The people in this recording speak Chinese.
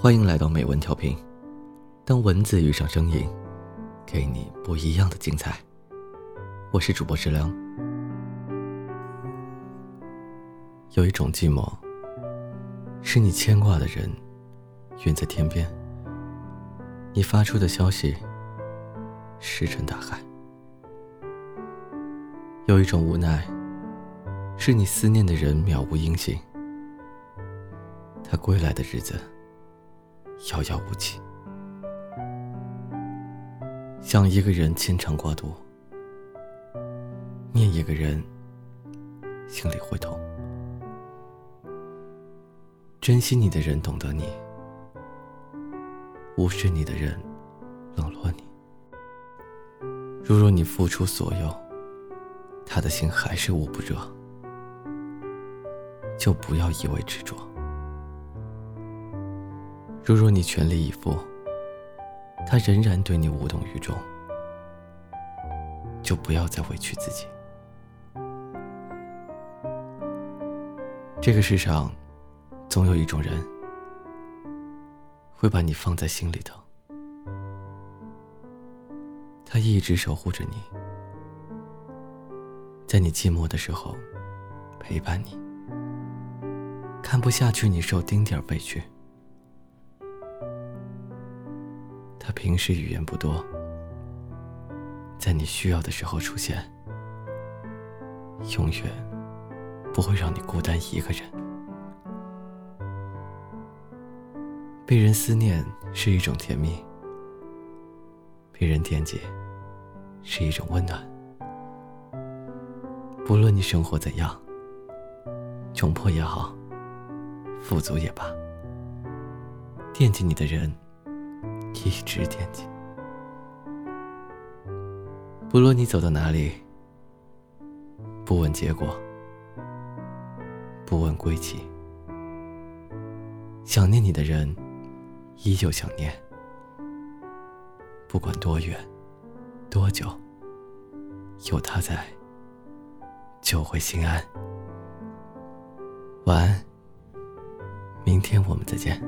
欢迎来到美文调频，当文字遇上声音，给你不一样的精彩。我是主播志良。有一种寂寞，是你牵挂的人远在天边，你发出的消息石沉大海。有一种无奈，是你思念的人渺无音信，他归来的日子。遥遥无期，想一个人牵肠挂肚，念一个人心里会痛。珍惜你的人懂得你，无视你的人冷落你。如若你付出所有，他的心还是捂不热，就不要一味执着。如若你全力以赴，他仍然对你无动于衷，就不要再委屈自己。这个世上，总有一种人，会把你放在心里头，他一直守护着你，在你寂寞的时候陪伴你，看不下去你受丁点委屈。平时语言不多，在你需要的时候出现，永远不会让你孤单一个人。被人思念是一种甜蜜，被人惦记是一种温暖。不论你生活怎样，窘迫也好，富足也罢，惦记你的人。一直惦记，不论你走到哪里，不问结果，不问归期，想念你的人依旧想念，不管多远多久，有他在，就会心安。晚安，明天我们再见。